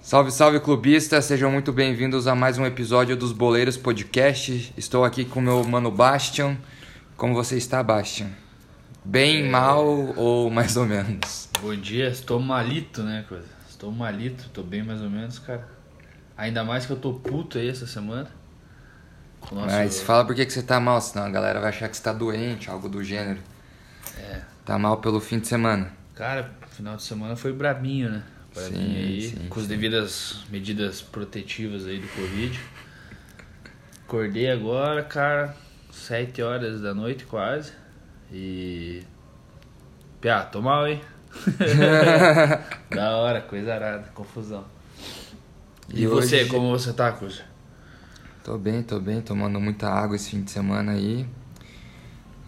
Salve, salve clubistas, sejam muito bem-vindos a mais um episódio dos Boleiros Podcast. Estou aqui com o meu mano Bastian. Como você está, Bastian? Bem, É. mal ou mais ou menos? Bom dia, estou malito, né, coisa? Estou malito, tô bem mais ou menos, cara. Ainda mais que eu tô puto aí essa semana. Mas fala por que que você tá mal, senão a galera vai achar que você tá doente, algo do gênero. É. Tá mal pelo fim de semana. Cara, final de semana foi brabinho, né? Brabinho Sim, aí, sim, com as devidas medidas protetivas aí do Covid. Acordei agora, cara, 7 horas da noite quase. E. Piá, tô mal, hein? da hora, coisa arada, confusão. E, E você, hoje- como você tá, Cuja? Tô bem, tô bem, tomando muita água esse fim de semana aí.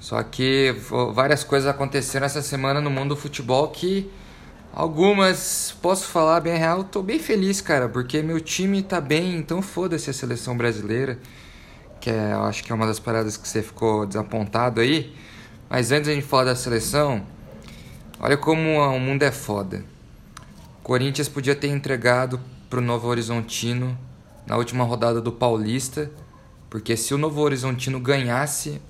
Só que várias coisas aconteceram essa semana no mundo do futebol que algumas, posso falar bem real, tô bem feliz, cara, porque meu time tá bem, então foda-se a seleção brasileira, que é, eu acho que é uma das paradas que você ficou desapontado aí. Mas antes a gente falar da seleção, olha como o mundo é foda. Corinthians podia ter entregado pro Novo Horizontino na última rodada do Paulista, porque se o Novo Horizontino ganhasse,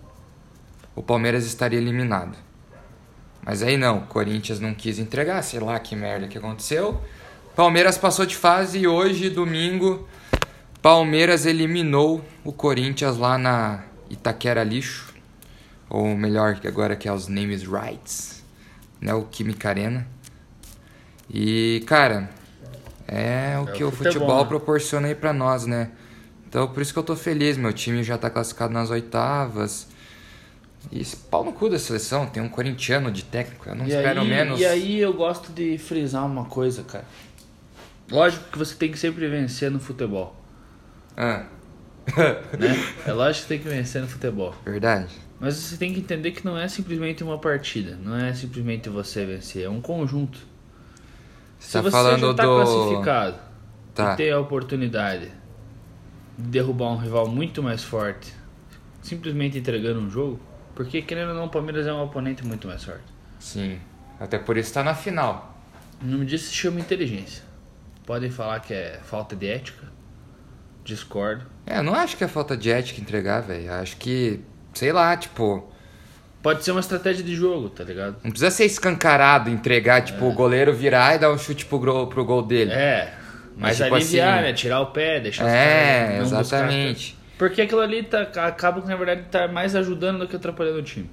o Palmeiras estaria eliminado. Mas aí não, Corinthians não quis entregar, sei lá que merda que aconteceu. Palmeiras passou de fase e hoje, domingo, Palmeiras eliminou o Corinthians lá na Itaquera Lixo, ou melhor, que agora que é os Names Rights, né, o Química Arena. E, cara, é o É que o o futebol, futebol né? proporciona aí pra nós, né? Então, por isso que eu tô feliz, meu time já tá classificado nas oitavas. E esse pau no cu da seleção, tem um corintiano de técnico, eu não E espero aí, menos. E aí eu gosto de frisar uma coisa, cara. Lógico que você tem que sempre vencer no futebol, Ah, né? é lógico que tem que vencer no futebol. verdade. Mas você tem que entender que não é simplesmente uma partida, não é simplesmente você vencer, é um conjunto. Você Se tá você falando já tá do. classificado Tá. e tem a oportunidade de derrubar um rival muito mais forte, simplesmente entregando um jogo, porque querendo ou não, o Palmeiras é um oponente muito mais forte. Sim. Até por isso tá na final. Não me diz se chama inteligência. Podem falar que é falta de ética. Discordo. É, eu não acho que é falta de ética entregar, velho. Acho que, sei lá, tipo. Pode ser uma estratégia de jogo, tá ligado? Não precisa ser escancarado, entregar, tipo, o goleiro virar e dar um chute pro gol, pro gol dele. É. Mas, Mas, tipo aliviar, assim- né? Tirar o pé, deixar os É, caras não buscar- exatamente. Porque aquilo ali tá, acaba que na verdade tá mais ajudando do que atrapalhando o time.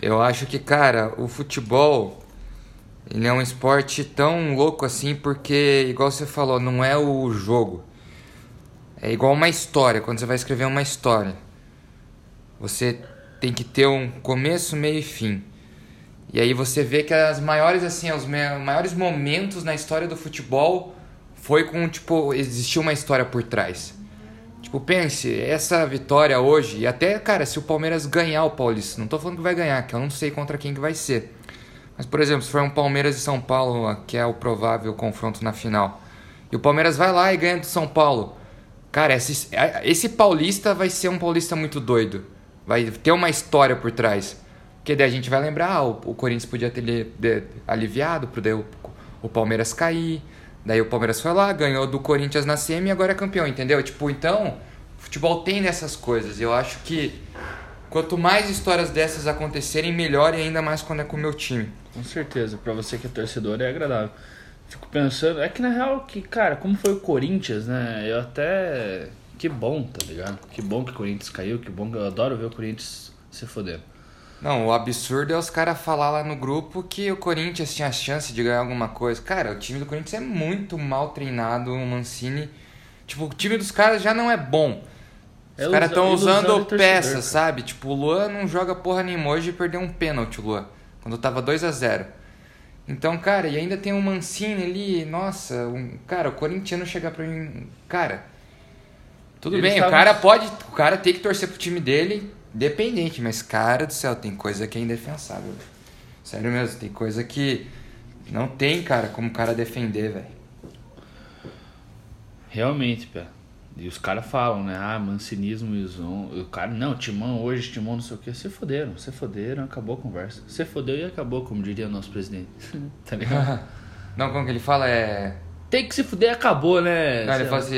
Eu acho que, cara, o futebol ele é um esporte tão louco assim porque, igual você falou, não é o jogo. É igual uma história, quando você vai escrever uma história. Você tem que ter um começo, meio e fim. E aí você vê que as maiores assim, os maiores momentos na história do futebol foi com tipo existiu uma história por trás. Tipo, pense, essa vitória hoje, e até, cara, se o Palmeiras ganhar o Paulista, não tô falando que vai ganhar, que eu não sei contra quem que vai ser. Mas, por exemplo, se for um Palmeiras e São Paulo, que é o provável confronto na final, e o Palmeiras vai lá e ganha do São Paulo, cara, esse, esse Paulista vai ser um Paulista muito doido. Vai ter uma história por trás. Porque daí a gente vai lembrar, ah, o, o Corinthians podia ter aliviado, pro o, o Palmeiras cair. Daí o Palmeiras foi lá, ganhou do Corinthians na semi e agora é campeão, entendeu? Tipo, então, futebol tem dessas coisas. Eu acho que quanto mais histórias dessas acontecerem, melhor e ainda mais quando é com o meu time. Com certeza, pra você que é torcedor é agradável. Fico pensando, é que na real que, cara, como foi o Corinthians, né? Eu até. Que bom, tá ligado? Que bom que o Corinthians caiu, que bom que eu adoro ver o Corinthians se fodendo. Não, o absurdo é os caras falar lá no grupo que o Corinthians tinha chance de ganhar alguma coisa. Cara, o time do Corinthians é muito mal treinado, o Mancini. Tipo, o time dos caras já não é bom. Os É caras estão de usando peças, sabe? Tipo, o Luan não joga porra nenhuma hoje e perdeu um pênalti, o Luan. Quando tava 2 a 0 Então, cara, e ainda tem o Mancini ali, nossa, um, cara, o corintiano chega pra mim. Cara, tudo Eles bem, o tavam- cara pode. O cara tem que torcer pro time dele, dependente, mas, cara do céu, tem coisa que é indefensável. velho. Sério mesmo, tem coisa que não tem, cara, como o cara defender, velho. Realmente, pé. E os caras falam, né? Ah, mancinismo e zon. E o cara, não, timão hoje, timão não sei o que. Se foderam, se foderam, acabou a conversa. Se fodeu e acabou, como diria o nosso presidente. tá ligado? Não, como que ele fala? É. tem que se fuder, acabou, né? Não, ele fala assim,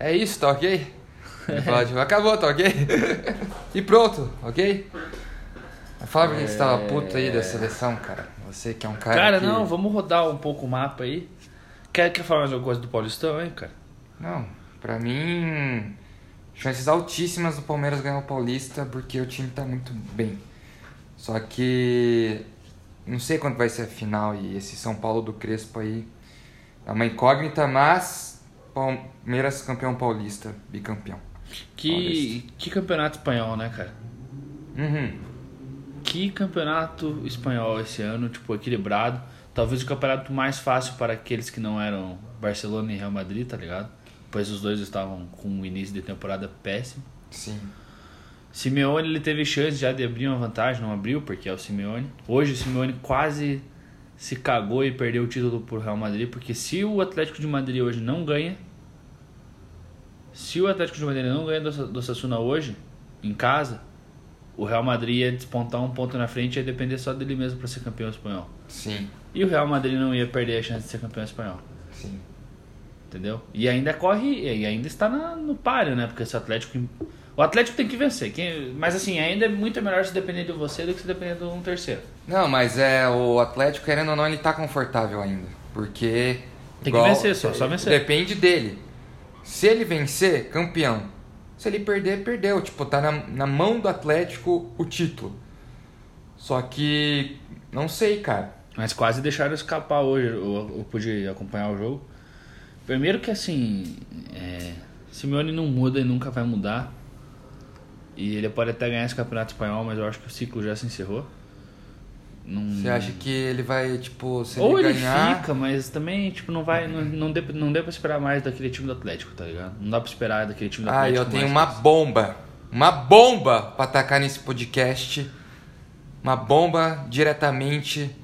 é isso, tá ok? Ele fala, tipo, acabou, tá ok? e pronto, ok? Fala pra quem você tava puto aí da seleção, cara. Você que é um cara. Cara, que... não, vamos rodar um pouco o mapa aí. Quer, quer falar mais alguma coisa do Paulistão, hein, cara? Não, pra mim. Chances altíssimas do Palmeiras ganhar o Paulista porque o time tá muito bem. Só que. Não sei quando vai ser a final e esse São Paulo do Crespo aí. É uma incógnita, mas. Palmeiras campeão paulista, bicampeão. Que, que campeonato espanhol, né, cara? Uhum. Que campeonato espanhol esse ano, tipo, equilibrado. Talvez o campeonato mais fácil para aqueles que não eram Barcelona e Real Madrid, tá ligado? Pois os dois estavam com um início de temporada péssimo. Sim. Simeone ele teve chance já de abrir uma vantagem, não abriu porque é o Simeone. Hoje o Simeone quase se cagou e perdeu o título por Real Madrid, porque se o Atlético de Madrid hoje não ganha, se o Atlético de Madrid não ganha do, do Sassuna hoje, em casa, o Real Madrid ia despontar um ponto na frente e ia depender só dele mesmo para ser campeão espanhol. Sim. E o Real Madrid não ia perder a chance de ser campeão espanhol. Sim. Entendeu? E ainda corre, e ainda está na, no páreo, né? Porque esse Atlético. O Atlético tem que vencer. Quem, mas assim, ainda é muito melhor se depender de você do que se depender de um terceiro. Não, mas é o Atlético, querendo ou não, ele tá confortável ainda. Porque. Tem igual, que vencer só, só vencer. Depende dele. Se ele vencer, campeão. Se ele perder, perdeu. Tipo, tá na, na mão do Atlético o título. Só que. Não sei, cara. Mas quase deixaram escapar hoje. Eu, eu pude acompanhar o jogo. Primeiro que assim. É, Simeone não muda e nunca vai mudar. E ele pode até ganhar esse campeonato espanhol, mas eu acho que o ciclo já se encerrou. Não... Você acha que ele vai, tipo, se Ou ele ele ganhar. fica, mas também, tipo, não vai. Não, não, dê, não pra esperar mais daquele time do Atlético, tá ligado? Não dá pra esperar daquele time do Ah, Atlético. eu tenho mais uma bomba. Uma bomba pra atacar nesse podcast. Uma bomba diretamente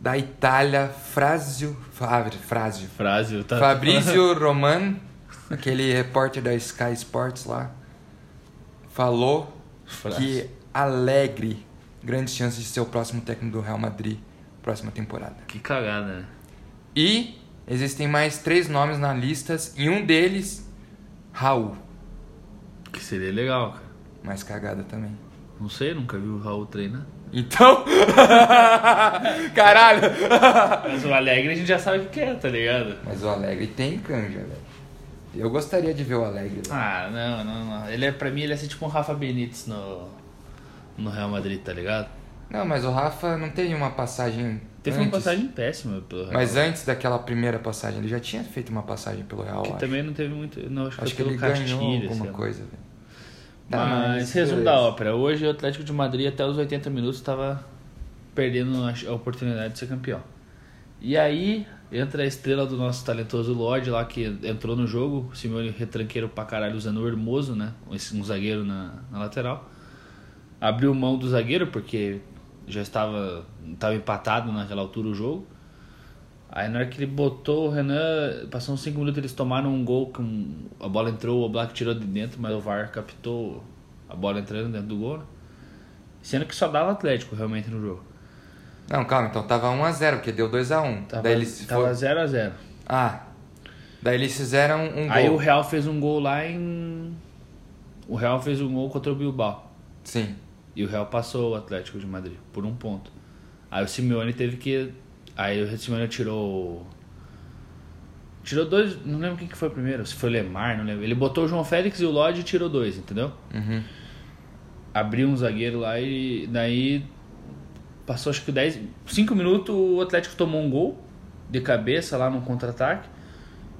da Itália. Frásio. Frásio. Frase, tá? Fabrício Roman, aquele repórter da Sky Sports lá, falou que Alegre, grandes chances de ser o próximo técnico do Real Madrid, próxima temporada. Que cagada, né? E existem mais três nomes na lista, e um deles, Raul. Que seria legal, cara. Mais cagada também. Não sei, nunca vi o Raul treinar. Então. Caralho! Mas o Alegre a gente já sabe o que é, tá ligado? Mas o Alegre tem canja, velho. Eu gostaria de ver o Alegre lá. Ah, não, não, não. Ele é, pra mim, ele é assim tipo um Rafa Benítez no, no Real Madrid, tá ligado? Não, mas o Rafa não teve uma passagem. Teve antes. uma passagem péssima pelo Real. Mas antes daquela primeira passagem, ele já tinha feito uma passagem pelo Real. que acho. também não teve muito. Não, acho, Acho que ele pelo ganhou Castilho. alguma lá. coisa, velho. Tá, Mas, resumo da ópera. Hoje o Atlético de Madrid até os 80 minutos estava perdendo a oportunidade de ser campeão. E aí entra a estrela do nosso talentoso Lorde lá que entrou no jogo, o Simeone retranqueiro pra caralho usando o Hermoso, né? Um zagueiro na, na lateral. Abriu mão do zagueiro porque já estava, estava empatado naquela altura o jogo. Aí na hora que ele botou o Renan, passou uns 5 minutos, eles tomaram um gol, que um- a bola entrou, o Black tirou de dentro, mas o VAR captou a bola entrando dentro do gol. né? Sendo que só dava Atlético realmente no jogo. Não, calma, então tava 1x0, porque deu 2x1. Tava, Daí eles tava for- 0 a 0 Ah. Daí eles fizeram um gol. Aí o Real fez um gol lá em. O Real fez um gol contra o Bilbao. Sim. E o Real passou o Atlético de Madrid por um ponto. Aí o Simeone teve que. Aí o Simeone tirou. Tirou dois. Não lembro quem que foi primeiro. Se foi o Lemar, não lembro. Ele botou o João Félix e o Lodge e tirou dois, entendeu? Uhum. Abriu um zagueiro lá e daí. Passou acho que 10. 5 minutos o Atlético tomou um gol de cabeça lá no contra-ataque.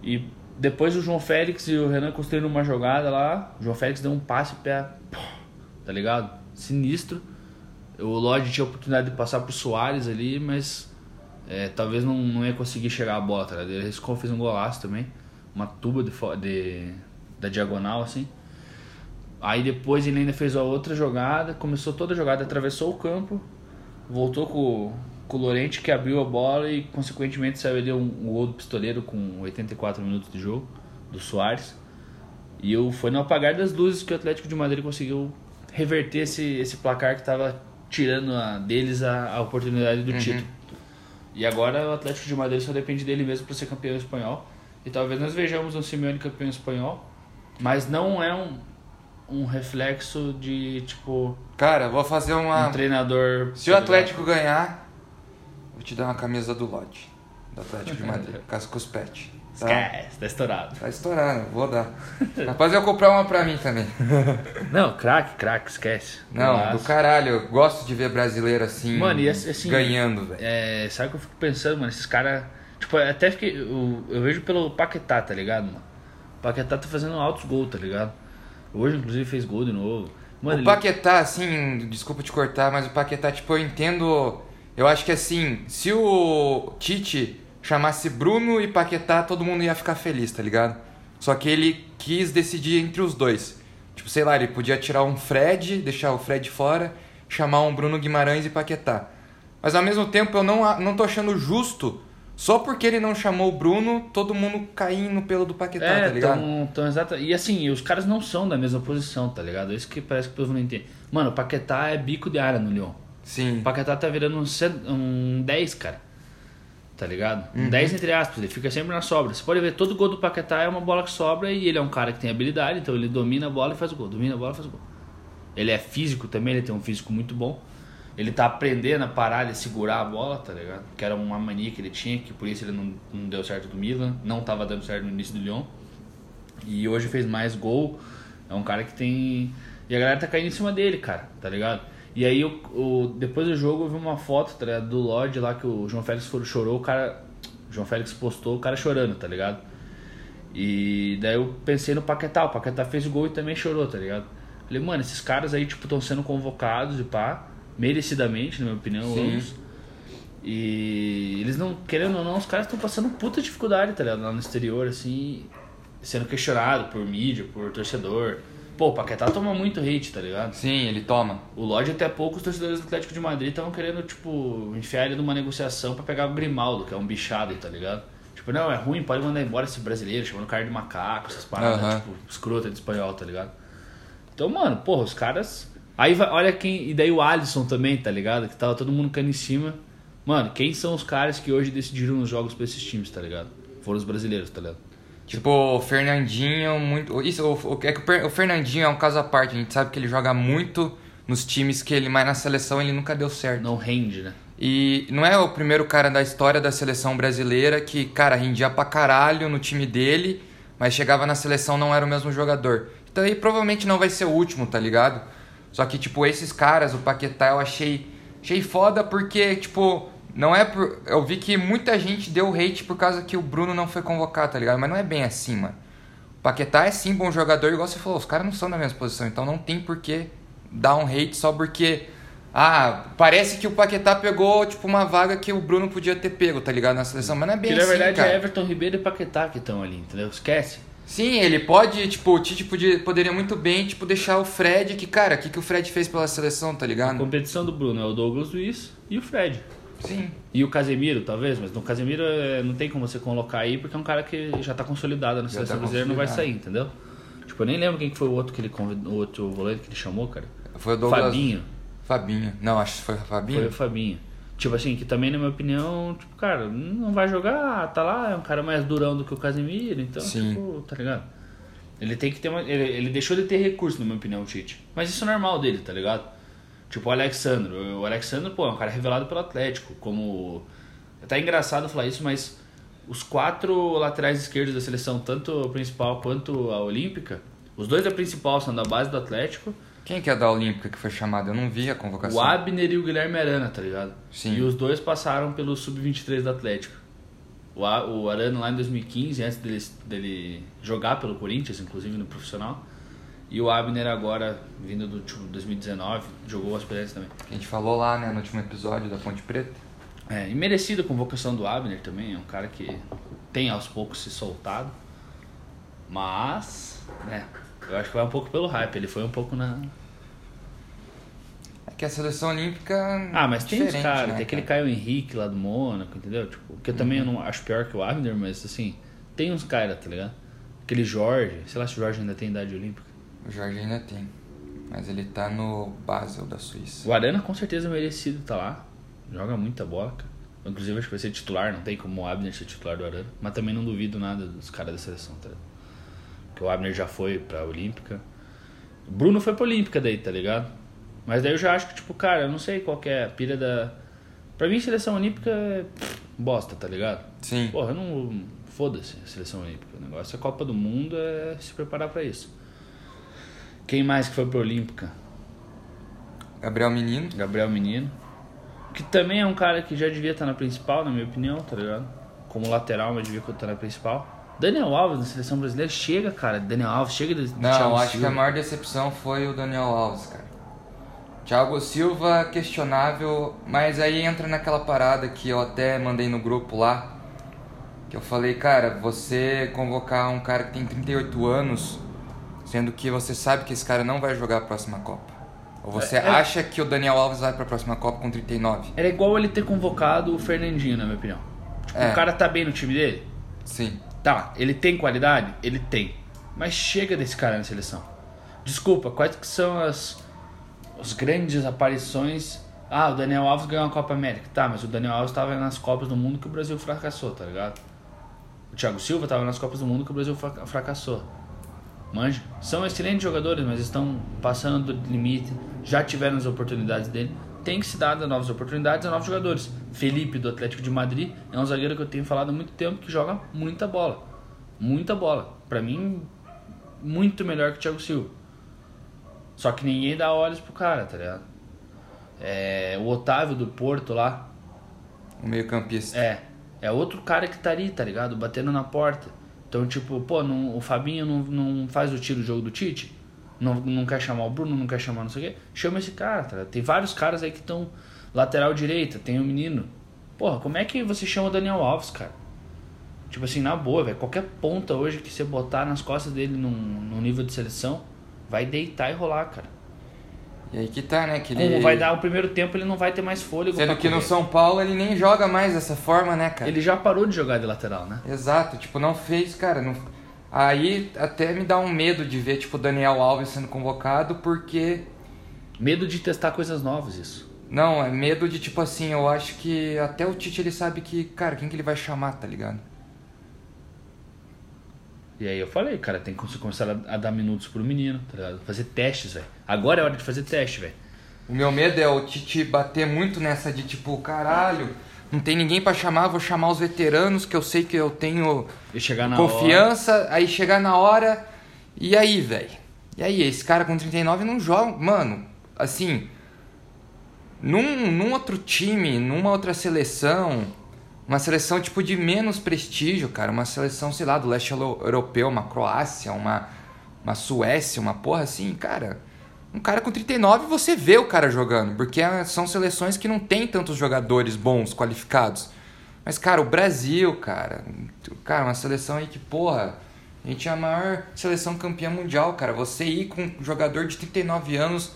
E depois o João Félix e o Renan construíram uma jogada lá. O João Félix deu um passe pé. Tá ligado? Sinistro. O Lodge tinha a oportunidade de passar pro Soares ali, mas é, talvez não, não ia conseguir chegar a bola, tá ligado? Ele riscou, fez um golaço também. Uma tuba de, de, da diagonal, assim. Aí depois ele ainda fez a outra jogada, começou toda a jogada, atravessou o campo, voltou com, com o Lorente que abriu a bola e consequentemente saiu ali um, um do pistoleiro com 84 minutos de jogo, do Soares. E eu, foi no apagar das luzes que o Atlético de Madrid conseguiu reverter esse, esse placar que estava tirando a, deles a, a oportunidade do título. E agora o Atlético de Madrid só depende dele mesmo para ser campeão espanhol. E talvez nós vejamos um Simeone campeão espanhol. Mas não é um, um reflexo de, tipo, Cara, vou fazer uma. um treinador. Se o Atlético ganhar, vou te dar uma camisa do lote. Do Atlético de Madrid. Cascos Pet. Esquece, tá estourado. Tá estourando, vou dar. Rapaz, eu vou comprar uma pra mim também. Não, craque, craque, esquece. Não, Golaço. do caralho. Eu gosto de ver brasileiro assim. Mano, e assim- ganhando, velho. É, sabe o que eu fico pensando, mano? Esses caras. Tipo, até fiquei. Eu, eu vejo pelo Paquetá, tá ligado, mano? O Paquetá tá fazendo altos gols, tá ligado? Hoje, inclusive, fez gol de novo. Mano, o ele- Paquetá, assim, desculpa te cortar, mas o Paquetá, tipo, eu entendo. Eu acho que assim, se o Tite chamasse Bruno e Paquetá, todo mundo ia ficar feliz, tá ligado? Só que ele quis decidir entre os dois. Tipo, sei lá, ele podia tirar um Fred, deixar o Fred fora, chamar um Bruno Guimarães e Paquetá. Mas ao mesmo tempo eu não, não tô achando justo, só porque ele não chamou o Bruno, todo mundo cair no pelo do Paquetá, É, tá ligado? tão, tão exata. E assim, os caras não são da mesma posição, tá ligado? Isso que parece que o povo não entende. Mano, o Paquetá é bico de área no Lyon. Sim. O Paquetá tá virando um, um 10, cara. Tá ligado? Um Uhum. 10 entre aspas, ele fica sempre na sobra. Você pode ver, todo gol do Paquetá é uma bola que sobra e ele é um cara que tem habilidade, então ele domina a bola e faz o gol. Domina a bola e faz o gol. Ele é físico também, ele tem um físico muito bom. Ele tá aprendendo a parar de segurar a bola, tá ligado? Que era uma mania que ele tinha, que por isso ele não, não deu certo do Milan, não tava dando certo no início do Lyon. E hoje fez mais gol. É um cara que tem. E a galera tá caindo em cima dele, cara, tá ligado? E aí, o, o- depois do jogo, eu vi uma foto tá ligado? do Lodge lá que o João Félix for- chorou, o cara. O João Félix postou o cara chorando, tá ligado? E daí eu pensei no Paquetá, o Paquetá fez o gol e também chorou, tá ligado? Falei, mano, esses caras aí, tipo, estão sendo convocados e pá, merecidamente, na minha opinião, ambos. E eles não, querendo ou não, os caras estão passando puta dificuldade, tá ligado? Lá no exterior, assim, sendo questionado por mídia, por torcedor. Pô, o Paquetá toma muito hate, tá ligado? Sim, ele toma. O Lodge até pouco os torcedores do Atlético de Madrid estavam querendo, tipo, enfiar ele numa negociação pra pegar o Grimaldo, que é um bichado, tá ligado? Tipo, não, é ruim, pode mandar embora esse brasileiro, chamando o cara de macaco, essas paradas, Aham. tipo, escrota de espanhol, tá ligado? Então, mano, porra, os caras. Aí vai, olha quem. E daí o Alisson também, tá ligado? Que tava todo mundo caindo em cima. Mano, quem são os caras que hoje decidiram os jogos pra esses times, tá ligado? Foram os brasileiros, tá ligado? Tipo, o Fernandinho, muito. Isso, o, é que o Fernandinho é um caso à parte. A gente sabe que ele joga muito nos times que ele, mas na seleção ele nunca deu certo. Não rende, né? E não é o primeiro cara da história da seleção brasileira que, cara, rendia pra caralho no time dele, mas chegava na seleção não era o mesmo jogador. Então aí provavelmente não vai ser o último, tá ligado? Só que, tipo, esses caras, o Paquetá, eu achei, achei foda porque, tipo, não é por. Eu vi que muita gente deu hate por causa que o Bruno não foi convocado, tá ligado? Mas não é bem assim, mano. O Paquetá é sim bom jogador, igual você falou, os caras não são da mesma posição, então não tem por que dar um hate só porque. Ah, parece que o Paquetá pegou, tipo, uma vaga que o Bruno podia ter pego, tá ligado? Na seleção, mas não é bem Que na assim, verdade cara. é Everton Ribeiro e Paquetá que estão ali, entendeu? Esquece. Sim, ele pode, tipo, o Tite podia, poderia muito bem, tipo, deixar o Fred, que, cara, o que, que o Fred fez pela seleção, tá A ligado? competição do Bruno é o Douglas Luiz e o Fred. Sim. E o Casemiro, talvez, mas no Casemiro é, não tem como você colocar aí, porque é um cara que já tá consolidado na seleção tá brasileira não vai sair, entendeu? Tipo, eu nem lembro quem que foi o outro que ele convidou, o outro volante que ele chamou, cara. Foi o Douglas... Fabinho. Fabinho. Não, acho que foi o Fabinho. Foi o Fabinho. Tipo assim, que também, na minha opinião, tipo, cara, não vai jogar, tá lá, é um cara mais durão do que o Casemiro, então, Sim. tipo, tá ligado? Ele tem que ter uma. Ele, ele deixou de ter recurso, na minha opinião, o Tite. Mas isso é normal dele, tá ligado? Tipo o Alexandre. O Alexandre, pô, é um cara revelado pelo Atlético. Como. É até engraçado falar isso, mas os quatro laterais esquerdos da seleção, tanto a principal quanto a olímpica, os dois da principal são da base do Atlético. Quem que é da Olímpica que foi chamado? Eu não vi a convocação. O Abner e o Guilherme Arana, tá ligado? Sim. E os dois passaram pelo Sub-23 do Atlético. O, o Arana lá em 2015, antes dele, dele jogar pelo Corinthians, inclusive no profissional. E o Abner agora, vindo do tipo, 2019, jogou as experiência também. Que a gente falou lá, né, no último episódio da Ponte Preta. É, e merecida a convocação do Abner também, é um cara que tem aos poucos se soltado. Mas, né, eu acho que vai um pouco pelo hype, ele foi um pouco na, É que a seleção olímpica. Ah, mas tem os caras, né, tem aquele cara? Caio Henrique lá do Mônaco, entendeu? Tipo, que eu também eu não acho pior que o Abner, mas assim, tem uns caras, tá ligado? Aquele Jorge, sei lá se o Jorge ainda tem idade olímpica. O Jorge ainda tem. Mas ele tá no Basel da Suíça. O Arana com certeza é merecido tá lá. Joga muita bola, cara. Inclusive acho que vai ser titular, não tem como o Abner ser titular do Arana. Mas também não duvido nada dos caras da seleção, tá? Porque o Abner já foi pra Olímpica. O Bruno foi pra Olímpica daí, tá ligado? Mas daí eu já acho que, tipo, cara, eu não sei qual que é a pira da. Pra mim, seleção olímpica é bosta, tá ligado? Sim. Porra, eu não. Foda-se a seleção olímpica. O negócio é a Copa do Mundo, é se preparar pra isso. Quem mais que foi pra Olímpica? Gabriel Menino. Gabriel Menino. Que também é um cara que já devia estar na principal, na minha opinião, tá ligado? Como lateral, mas devia estar na principal. Daniel Alves na seleção brasileira chega, cara. Daniel Alves chega de, de Não, Thiago acho Silva. que a maior decepção foi o Daniel Alves, cara. Thiago Silva, questionável, mas aí entra naquela parada que eu até mandei no grupo lá. Que eu falei, cara, você convocar um cara que tem 38 anos, sendo que você sabe que esse cara não vai jogar a próxima Copa. Ou você É, é- acha que o Daniel Alves vai pra próxima Copa com 39? Era igual ele ter convocado o Fernandinho, na minha opinião. Tipo, É. o cara tá bem no time dele? Sim. Tá, ele tem qualidade? Ele tem. Mas chega desse cara na seleção. Desculpa, quais que são as, as grandes aparições? Ah, o Daniel Alves ganhou a Copa América. Tá, mas o Daniel Alves tava nas Copas do Mundo que o Brasil fracassou, tá ligado? O Thiago Silva tava nas Copas do Mundo que o Brasil fra- fracassou. Manja? São excelentes jogadores, mas estão passando do limite. Já tiveram as oportunidades dele. Tem que se dar novas oportunidades a novos jogadores. Felipe, do Atlético de Madrid, é um zagueiro que eu tenho falado há muito tempo que joga muita bola. Muita bola. Pra mim, muito melhor que o Thiago Silva. Só que ninguém dá olhos pro cara, tá ligado? É, o Otávio do Porto lá, O meio campista. é, é outro cara que tá ali, tá ligado? Batendo na porta. Então, tipo, pô, não- o Fabinho não, não faz o tiro do jogo do Tite? Não, não quer chamar o Bruno, não quer chamar não sei o quê? Chama esse cara, tá? Tem vários caras aí que estão lateral direita, tem o menino. Porra, como é que você chama o Daniel Alves, cara? Tipo assim, na boa, velho. Qualquer ponta hoje que você botar nas costas dele num nível de seleção, vai deitar e rolar, cara. E aí que tá, né? Que Como ele... vai dar o primeiro tempo, ele não vai ter mais fôlego Sendo que no correr. São Paulo ele nem joga mais dessa forma, né, cara? Ele já parou de jogar de lateral, né? Exato, tipo, não fez, cara. Não... Aí até me dá um medo de ver, tipo, o Daniel Alves sendo convocado, porque. Medo de testar coisas novas, isso. Não, é medo de, tipo assim, eu acho que até o Tite ele sabe que, cara, quem que ele vai chamar, tá ligado? E aí eu falei, cara, tem que começar a, a dar minutos pro menino, tá ligado? Fazer testes, velho. Agora é hora de fazer teste, velho. O meu medo é o Tite bater muito nessa de, tipo, caralho, não tem ninguém pra chamar, vou chamar os veteranos que eu sei que eu tenho chegar na hora. confiança, aí chegar na hora, e aí, velho? E aí, esse cara com 39 não joga, mano, assim, num, num outro time, numa outra seleção, uma seleção tipo de menos prestígio, cara, uma seleção, sei lá, do leste euro- europeu, uma Croácia, uma, uma Suécia, uma porra assim, cara. Um cara com 39 você vê o cara jogando, porque é- são seleções que não tem tantos jogadores bons, qualificados. Mas, cara, o Brasil, cara, cara, uma seleção aí que, porra, a gente é a maior seleção campeã mundial, cara. Você ir com um jogador de 39 anos,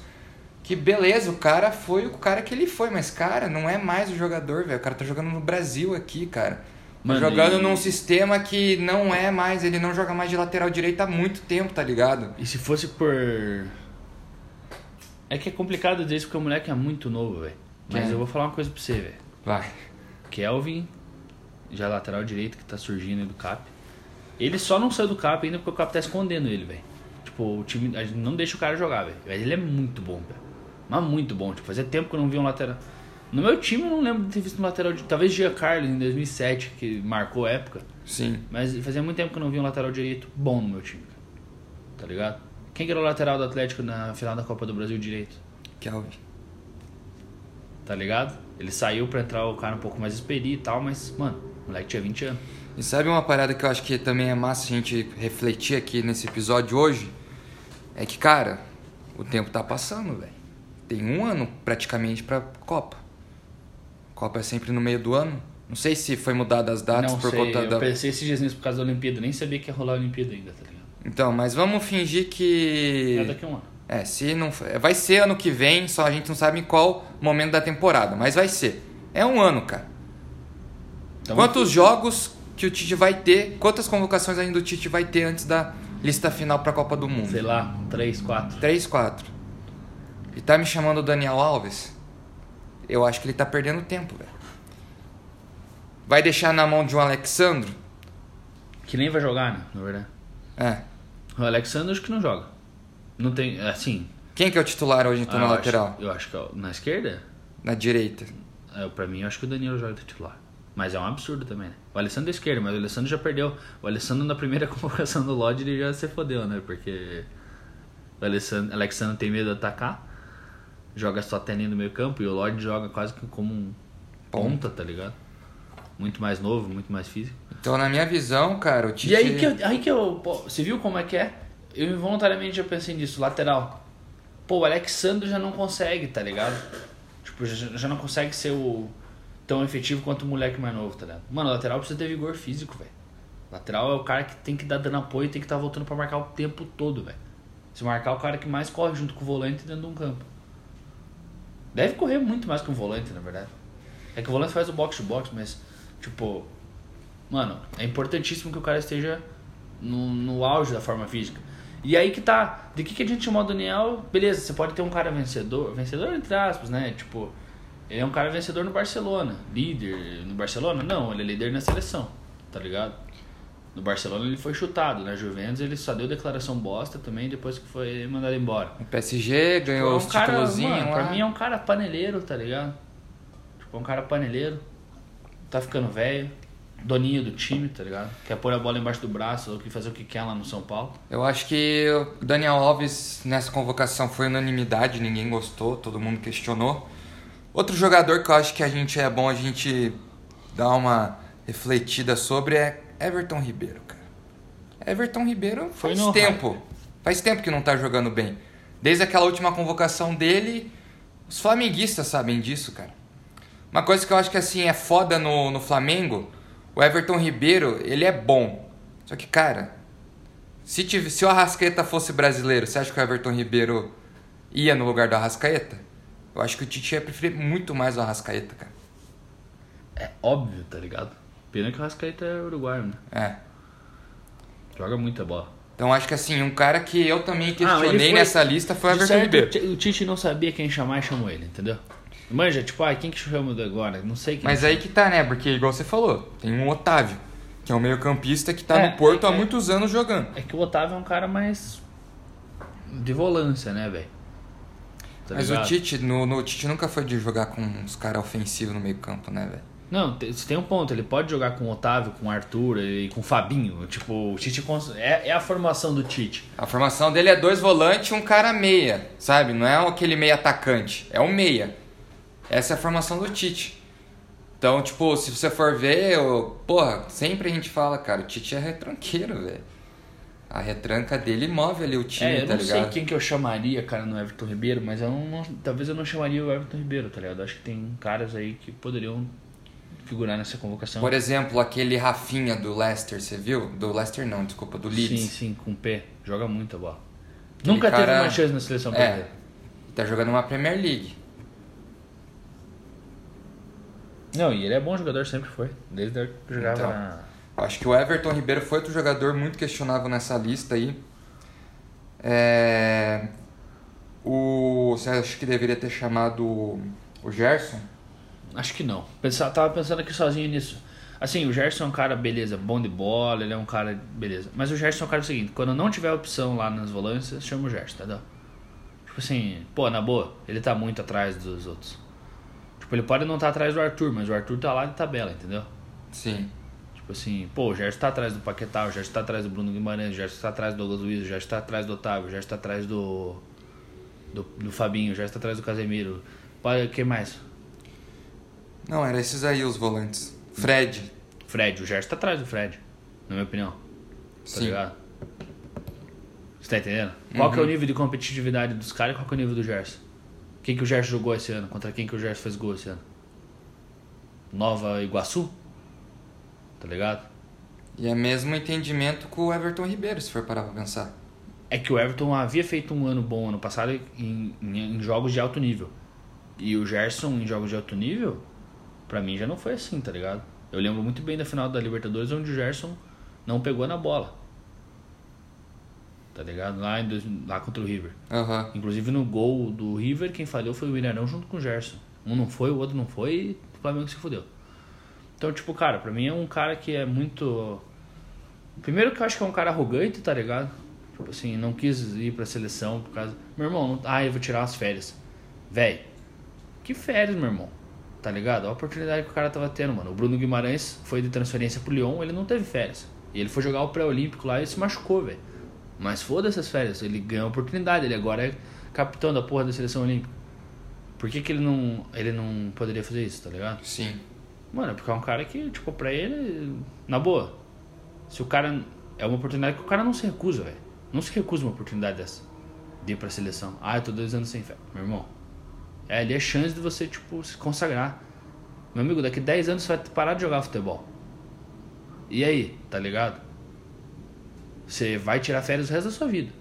que beleza, o cara foi o cara que ele foi, mas, cara, não é mais o jogador, velho. O cara tá jogando no Brasil aqui, cara. Tá Mano, jogando e- num sistema que não é mais, ele não joga mais de lateral direito há muito tempo, tá ligado? E se fosse por. É que é complicado dizer isso porque o moleque é muito novo, velho. Mas É. eu vou falar uma coisa pra você, velho. Vai. Kelvin, já lateral direito que tá surgindo aí do Cap. Ele só não saiu do Cap ainda porque o Cap tá escondendo ele, velho. Tipo, o time não deixa o cara jogar, velho. Mas ele é muito bom, velho. Mas muito bom. Tipo, fazia tempo que eu não vi um lateral. No meu time eu não lembro de ter visto um lateral de. Talvez Giancarlo em 2007, que marcou a época. Sim. Mas fazia muito tempo que eu não vi um lateral direito bom no meu time. Tá ligado? Quem que era o lateral do Atlético na final da Copa do Brasil direito? Kelvin. Tá ligado? Ele saiu pra entrar o cara um pouco mais experido e tal, mas, mano, o moleque tinha 20 anos. E sabe uma parada que eu acho que também é massa a gente refletir aqui nesse episódio hoje? É que, cara, o tempo tá passando, velho. Tem um ano praticamente pra Copa. Copa é sempre no meio do ano. Não sei se foi mudada as datas não por sei, conta eu da. pensei esses dias nisso por causa da Olimpíada, nem sabia que ia rolar a Olimpíada ainda, tá ligado? Então, mas vamos fingir que. É daqui a um ano. É, se não. for- Vai ser ano que vem, só a gente não sabe em qual momento da temporada, mas vai ser. É um ano, cara. Então, Quantos jogos que o Tite vai ter? Quantas convocações ainda o Tite vai ter antes da lista final pra Copa do Mundo? Sei lá, 3, 4. 3, 4. E tá me chamando o Daniel Alves? Eu acho que ele tá perdendo tempo, velho. Vai deixar na mão de um Alexandro? Que nem vai jogar, né? Na verdade. É. O Alexandre acho que não joga. Não tem. Assim. Quem que é o titular hoje então ah, na eu lateral? Acho, eu acho que é na esquerda, Na direita. é, pra mim, eu acho que o Danilo joga titular. Mas é um absurdo também, né? O Alessandro é esquerda, mas o Alessandro já perdeu. O Alessandro na primeira convocação do Lodge ele já se fodeu, né? Porque o Alessandro, Alexandre tem medo de atacar, joga só teninho no meio campo e o Lodge joga quase que como um ponta, tá ligado? Muito mais novo, muito mais físico. Então, na minha visão, cara, o Tite... E aí que, eu, aí que eu. Pô, você viu como é que é? Eu involuntariamente já pensei nisso, lateral. Pô, o Alexandre já não consegue, tá ligado? Tipo, já, já não consegue ser o tão efetivo quanto o moleque mais novo, tá ligado? Mano, o lateral precisa ter vigor físico, velho. Lateral é o cara que tem que dar dando apoio e tem que estar voltando pra marcar o tempo todo, velho. Se marcar é o cara que mais corre junto com o volante dentro de um campo. Deve correr muito mais que o volante, na verdade. É que o volante faz o box to box, mas, tipo, Mano, é importantíssimo que o cara esteja no, no auge da forma física. E aí que tá, de que, que a gente chamou o Daniel? Beleza, você pode ter um cara vencedor, vencedor entre aspas, né? Tipo, ele é um cara vencedor no Barcelona, líder no Barcelona? Não, ele é líder na seleção, tá ligado? No Barcelona ele foi chutado, na Juventus ele só deu declaração bosta também depois que foi mandado embora. O PSG ganhou Tipo, os títulozinhos mano, lá. Pra mim é um cara paneleiro, tá ligado? Tipo, é um cara paneleiro. Tá ficando velho. Doninho do time, tá ligado? Quer pôr a bola embaixo do braço ou que fazer o que quer lá no São Paulo. Eu acho que o Daniel Alves nessa convocação foi unanimidade, ninguém gostou, todo mundo questionou. Outro jogador que eu acho que a gente é bom a gente dar uma refletida sobre é Everton Ribeiro, cara. Everton Ribeiro Foi faz no tempo. hype. Faz tempo que não tá jogando bem. Desde aquela última convocação dele, os flamenguistas sabem disso, cara. Uma coisa que eu acho que assim é foda no, no Flamengo, o Everton Ribeiro, ele é bom. Só que, cara, se, tive, se o Arrascaeta fosse brasileiro, você acha que o Everton Ribeiro ia no lugar do Arrascaeta? Eu acho que o Tite ia preferir muito mais o Arrascaeta, cara. É óbvio, tá ligado? Pena que o Rascaeta é uruguaio, né? É. Joga muita bola. Então acho que assim, um cara que eu também Ah, questionei foi- nessa lista foi o Everton Ribeiro. o Ti- O Tite não sabia quem chamar e chamou ele, entendeu? Manja, tipo, ah, quem que chama agora? Não sei quem. Mas aí que tá, né? Porque igual você falou, tem um Otávio, que é um meio campista que tá É, no Porto é, há muitos anos jogando. É que o Otávio é um cara mais. de volância, né, velho? Tá Mas ligado? o Tite, no, no- o Tite nunca foi de jogar com uns caras ofensivos no meio campo, né, velho? Não, você tem um ponto, ele pode jogar com o Otávio, com o Arthur e com o Fabinho. Tipo, o Tite é, é a formação do Tite. A formação dele é dois volantes e um cara meia, sabe? Não é aquele meia atacante, é um meia. Essa é a formação do Tite. Então, tipo, se você for ver, eu, porra, sempre a gente fala, cara, o Tite é retranqueiro, velho. A retranca dele move ali o time, é, eu tá não sei quem que eu chamaria, cara, no Everton Ribeiro, mas eu não- talvez eu não chamaria o Everton Ribeiro, tá ligado? Acho que tem caras aí que poderiam figurar nessa convocação. Por exemplo, aquele Rafinha do Leicester, você viu? Do Leicester não, desculpa, do Leeds. Sim, sim, com P. Joga muita bola. Aquele Nunca teve cara- uma chance na seleção É, tá jogando uma Premier League. Não, e ele é bom jogador, sempre foi. Desde que jogava Então. na... Acho que o Everton Ribeiro foi outro jogador muito questionável nessa lista aí. É... O... Você acha que deveria ter chamado o Gerson? Acho que não. Pensar, tava pensando aqui sozinho nisso. Assim, o Gerson é um cara, beleza, bom de bola, ele é um cara, beleza. Mas o Gerson é um cara do seguinte, quando não tiver opção lá nas volâncias, chama o Gerson, entendeu? Tipo assim, pô, na boa, ele tá muito atrás dos outros. Tipo, ele pode não estar atrás do Arthur, mas o Arthur tá lá de tabela, entendeu? Sim. Tipo assim, pô, o Gerson tá atrás do Paquetá, o Gerson tá atrás do Bruno Guimarães, o Gerson tá atrás do Douglas Luiz, o Gerson tá atrás do Otávio, o Gerson tá atrás do. do, do Fabinho, o Gerson tá atrás do Casemiro. Pode, quem mais? Não, era esses aí os volantes. Fred. Fred, o Gerson tá atrás do Fred, na minha opinião. Tá Sim. ligado? Você tá entendendo? Qual que é o nível de competitividade dos caras e qual que é o nível do Gerson? Quem que o Gerson jogou esse ano? Contra quem que o Gerson fez gol esse ano? Nova Iguaçu? Tá ligado? E é mesmo entendimento com o Everton Ribeiro, se for parar pra pensar. É que o Everton havia feito um ano bom ano passado em, em- em jogos de alto nível. E o Gerson em jogos de alto nível, pra mim já não foi assim, tá ligado? Eu lembro muito bem da final da Libertadores onde o Gerson não pegou na bola. Tá ligado? Lá, em lá contra o River. Aham. Inclusive no gol do River, quem falhou foi o Ilharão junto com o Gerson. Um não foi, o outro não foi e o Flamengo se fudeu. Então tipo, cara, pra mim é um cara que é muito. Primeiro que eu acho que é um cara arrogante, tá ligado? Tipo assim, não quis ir pra seleção por causa. Meu irmão, não... ah, eu vou tirar umas férias. Véi, que férias, meu irmão? Tá ligado? A oportunidade que o cara tava tendo, mano. O Bruno Guimarães foi de transferência pro Lyon, ele não teve férias. E ele foi jogar o pré-olímpico lá e se machucou, velho. Mas foda essas férias, ele ganhou a oportunidade, ele agora é capitão da porra da seleção olímpica. Por que, que ele não ele não poderia fazer isso, tá ligado? Sim. Mano, porque é um cara que, tipo, pra ele, na boa. Se o cara. É uma oportunidade que o cara não se recusa, velho. Não se recusa uma oportunidade dessa. De ir pra seleção. Ah, eu tô dois anos sem fé. Meu irmão. É ali a chance de você, tipo, se consagrar. Meu amigo, daqui 10 anos você vai parar de jogar futebol. E aí, tá ligado? Você vai tirar férias o resto da sua vida.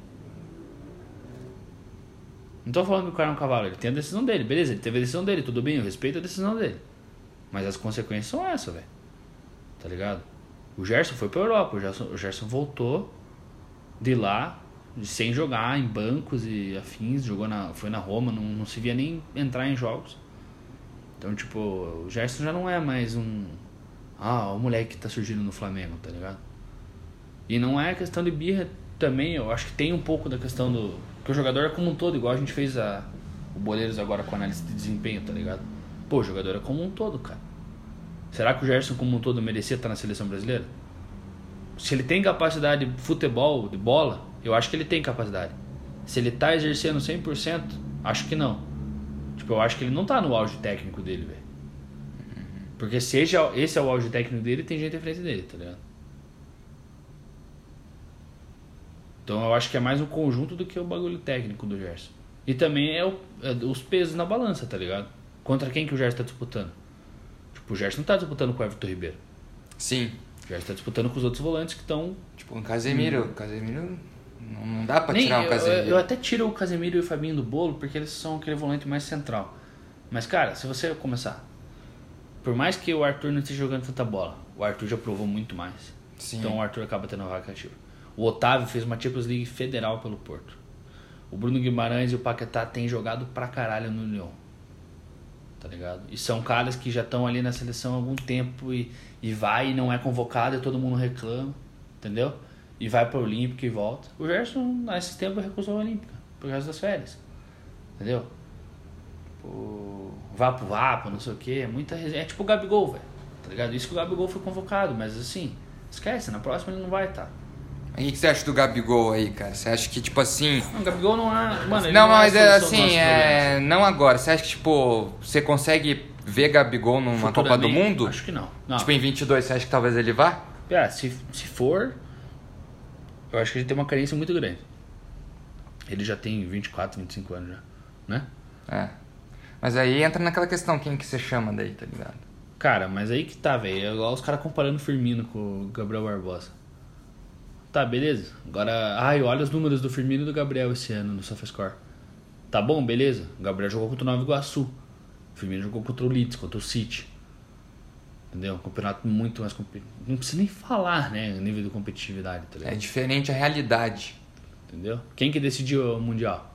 Não tô falando que o cara é um cavalo, ele tem a decisão dele, beleza, ele teve a decisão dele, tudo bem, eu respeito a decisão dele. Mas as consequências são essas, velho. Tá ligado? O Gerson foi pra Europa, o Gerson, o Gerson voltou de lá, sem jogar em bancos e afins, jogou na, foi na Roma, não, não se via nem entrar em jogos. Então, tipo, o Gerson já não é mais um. Ah, o moleque que tá surgindo no Flamengo, tá ligado? E não é questão de birra também, eu acho que tem um pouco da questão do. Que o jogador é como um todo, igual a gente fez a, o Boleiros agora com análise de desempenho, tá ligado? Pô, o jogador é como um todo, cara. Será que o Gerson como um todo merecia estar na seleção brasileira? Se ele tem capacidade de futebol, de bola, eu acho que ele tem capacidade. Se ele tá exercendo 100%, acho que não. Tipo, eu acho que ele não tá no auge técnico dele, velho. Porque se esse é o auge técnico dele, tem gente à frente dele, tá ligado? Então eu acho que é mais um conjunto do que o bagulho técnico do Gerson. E também é, o, é os pesos na balança, tá ligado? Contra quem que o Gerson tá disputando? Tipo, o Gerson não tá disputando com o Everton Ribeiro. Sim. O Gerson tá disputando com os outros volantes que estão. Tipo, o Casemiro. O Casemiro. Não, dá pra Nem, tirar o eu, Casemiro. eu até tiro o Casemiro e o Fabinho do bolo porque eles são aquele volante mais central. Mas, cara, se você começar. Por mais que o Arthur não esteja jogando tanta bola, o Arthur já provou muito mais. Sim. Então o Arthur acaba tendo uma vaca ativa. O Otávio fez uma Champions League federal pelo Porto. O Bruno Guimarães e o Paquetá têm jogado pra caralho no Lyon. Tá ligado? E são caras que já estão ali na seleção há algum tempo e, e vai e não é convocado e todo mundo reclama. Entendeu? E vai pra Olímpica e volta. O Gerson, nesse tempo, recusou a Olímpica por causa das férias. Entendeu? O Vapo Vapo, não sei o que. É muita resenha. É tipo o Gabigol, velho. Tá ligado? Isso que o Gabigol foi convocado, mas assim, esquece, na próxima ele não vai estar. O que você acha do Gabigol aí, cara? Você acha que, tipo assim. Não, o Gabigol não é. Mano, ele Não, é mas é assim, é. Não agora. Você acha que, tipo, você consegue ver Gabigol numa Copa do Mundo? Acho que não. não. Tipo, em 22, você acha que talvez ele vá? É, se, se for, eu acho que ele tem uma carência muito grande. Ele já tem 24, 25 anos já, né? É. Mas aí entra naquela questão, quem que você chama daí, tá ligado? Cara, mas aí que tá, velho. É igual os caras comparando o Firmino com o Gabriel Barbosa. Tá, beleza. Agora, ai, olha os números do Firmino e do Gabriel esse ano no SofaScore. Tá bom, beleza. O Gabriel jogou contra o Nova Iguaçu. O Firmino jogou contra o Leeds, contra o City. Entendeu? Um campeonato muito mais competitivo. Não precisa nem falar, né? O nível de competitividade, tá ligado? É diferente a realidade. Entendeu? Quem que decidiu o Mundial?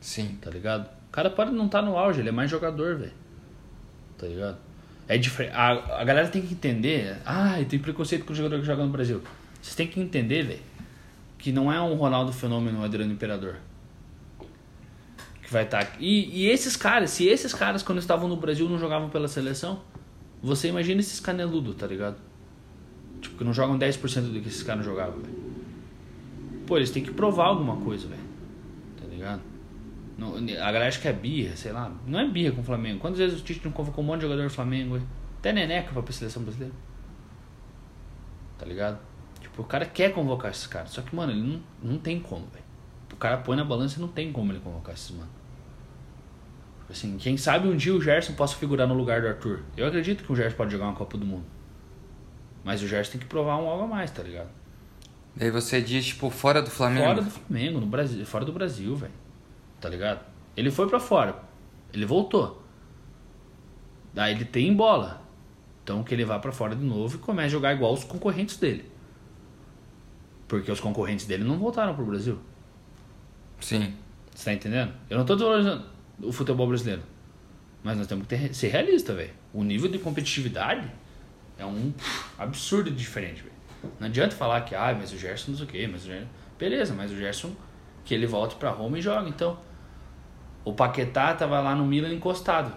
Sim. Tá ligado? O cara pode não estar no auge, ele é mais jogador, velho. Tá ligado? É diferente. A, a galera tem que entender. Ah, tem preconceito com o jogador que joga no Brasil. Vocês têm que entender, velho, que não é um Ronaldo Fenômeno, um Adriano Imperador. Que vai estar. E, e esses caras, se esses caras, quando estavam no Brasil, não jogavam pela seleção, você imagina esses caneludos, tá ligado? Tipo, que não jogam 10% do que esses caras jogavam, velho. Pô, eles têm que provar alguma coisa, velho. Tá ligado? Não, a galera acha que é birra, sei lá. Não é birra com o Flamengo. Quantas vezes o Tite não convocou um monte de jogador do Flamengo? velho? Até Neneca pra seleção brasileira. Tá ligado? Tipo, o cara quer convocar esses caras. Só que, mano, ele não, não tem como, velho. O cara põe na balança e não tem como ele convocar esses mano. Assim, quem sabe um dia o Gerson possa figurar no lugar do Arthur. Eu acredito que o Gerson pode jogar uma Copa do Mundo. Mas o Gerson tem que provar um algo a mais, tá ligado? Daí você diz, tipo, fora do Flamengo. Fora do Flamengo, no Brasil, fora do Brasil, velho. Tá ligado? Ele foi pra fora. Ele voltou. Daí ele tem bola. Então que ele vá pra fora de novo e comece a jogar igual os concorrentes dele. Porque os concorrentes dele não voltaram pro Brasil. Sim. Você tá entendendo? Eu não tô desvalorizando o futebol brasileiro. Mas nós temos que ter, ser realista, velho. O nível de competitividade é um absurdo de diferente, velho. Não adianta falar que, ah, mas o Gerson não sei o quê, mas o Gerson... Beleza, mas o Gerson, que ele volte pra Roma e joga. Então, o Paquetá tava lá no Milan encostado.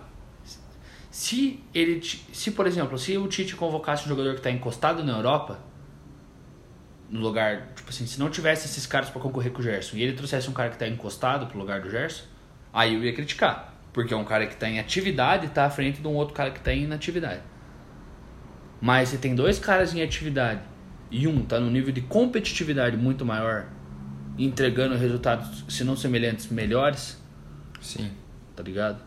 Se ele, se por exemplo, se o Tite convocasse um jogador que tá encostado na Europa, no lugar, tipo assim, se não tivesse esses caras para concorrer com o Gerson e ele trouxesse um cara que tá encostado pro lugar do Gerson, aí eu ia criticar. Porque é um cara que tá em atividade e tá à frente de um outro cara que tá em inatividade. Mas se tem dois caras em atividade e um tá no nível de competitividade muito maior, entregando resultados, se não semelhantes, melhores. Sim. Tá ligado?